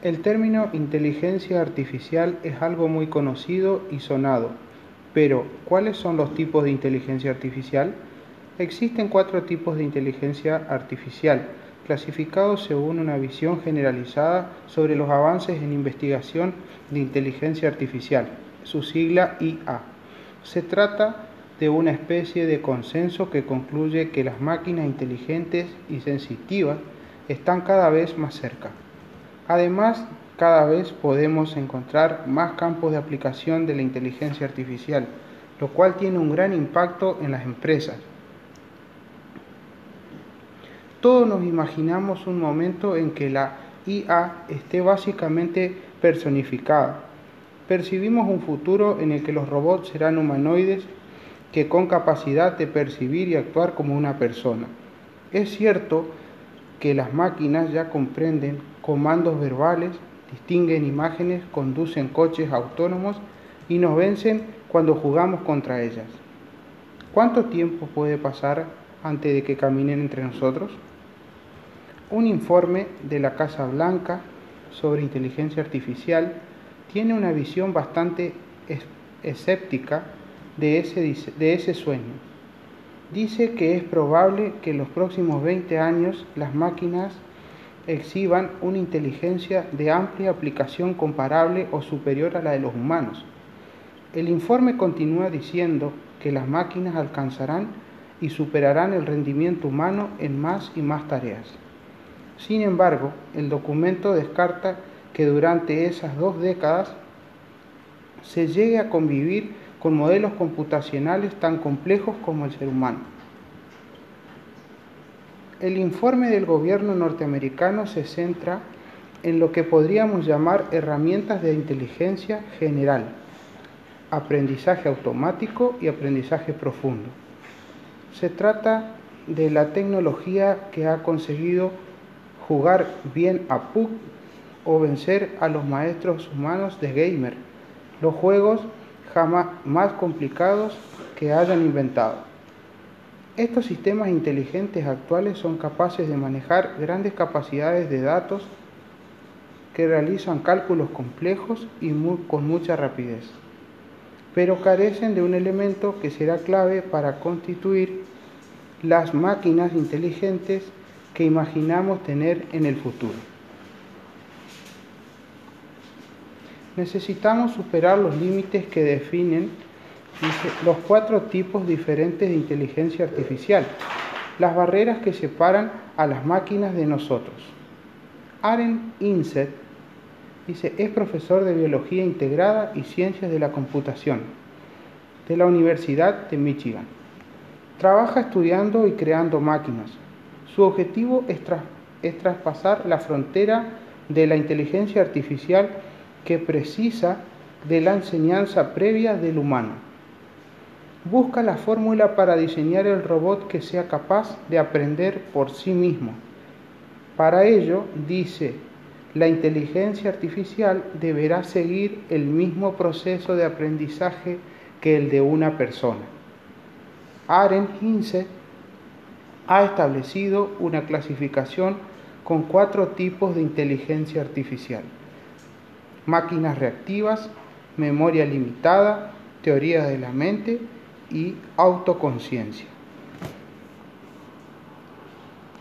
El término inteligencia artificial es algo muy conocido y sonado, pero ¿cuáles son los tipos de inteligencia artificial? Existen cuatro tipos de inteligencia artificial, clasificados según una visión generalizada sobre los avances en investigación de inteligencia artificial, su sigla IA. Se trata de una especie de consenso que concluye que las máquinas inteligentes y sensitivas están cada vez más cerca. Además, cada vez podemos encontrar más campos de aplicación de la inteligencia artificial, lo cual tiene un gran impacto en las empresas. Todos nos imaginamos un momento en que la IA esté básicamente personificada. Percibimos un futuro en el que los robots serán humanoides que con capacidad de percibir y actuar como una persona. Es cierto que las máquinas ya comprenden comandos verbales, distinguen imágenes, conducen coches autónomos y nos vencen cuando jugamos contra ellas. ¿Cuánto tiempo puede pasar antes de que caminen entre nosotros? Un informe de la Casa Blanca sobre inteligencia artificial tiene una visión bastante escéptica de ese, de ese sueño. Dice que es probable que en los próximos 20 años las máquinas exhiban una inteligencia de amplia aplicación comparable o superior a la de los humanos. El informe continúa diciendo que las máquinas alcanzarán y superarán el rendimiento humano en más y más tareas. Sin embargo, el documento descarta que durante esas dos décadas se llegue a convivir con modelos computacionales tan complejos como el ser humano. El informe del gobierno norteamericano se centra en lo que podríamos llamar herramientas de inteligencia general, aprendizaje automático y aprendizaje profundo. Se trata de la tecnología que ha conseguido jugar bien a PUC o vencer a los maestros humanos de gamer. Los juegos jamás más complicados que hayan inventado. Estos sistemas inteligentes actuales son capaces de manejar grandes capacidades de datos que realizan cálculos complejos y con mucha rapidez, pero carecen de un elemento que será clave para constituir las máquinas inteligentes que imaginamos tener en el futuro. Necesitamos superar los límites que definen los cuatro tipos diferentes de inteligencia artificial, las barreras que separan a las máquinas de nosotros. Aren Inset dice, es profesor de Biología Integrada y Ciencias de la Computación de la Universidad de Michigan. Trabaja estudiando y creando máquinas. Su objetivo es, es traspasar la frontera de la inteligencia artificial que precisa de la enseñanza previa del humano. Busca la fórmula para diseñar el robot que sea capaz de aprender por sí mismo. Para ello, dice, la inteligencia artificial deberá seguir el mismo proceso de aprendizaje que el de una persona. Aren Hinze ha establecido una clasificación con cuatro tipos de inteligencia artificial máquinas reactivas, memoria limitada, teoría de la mente y autoconciencia.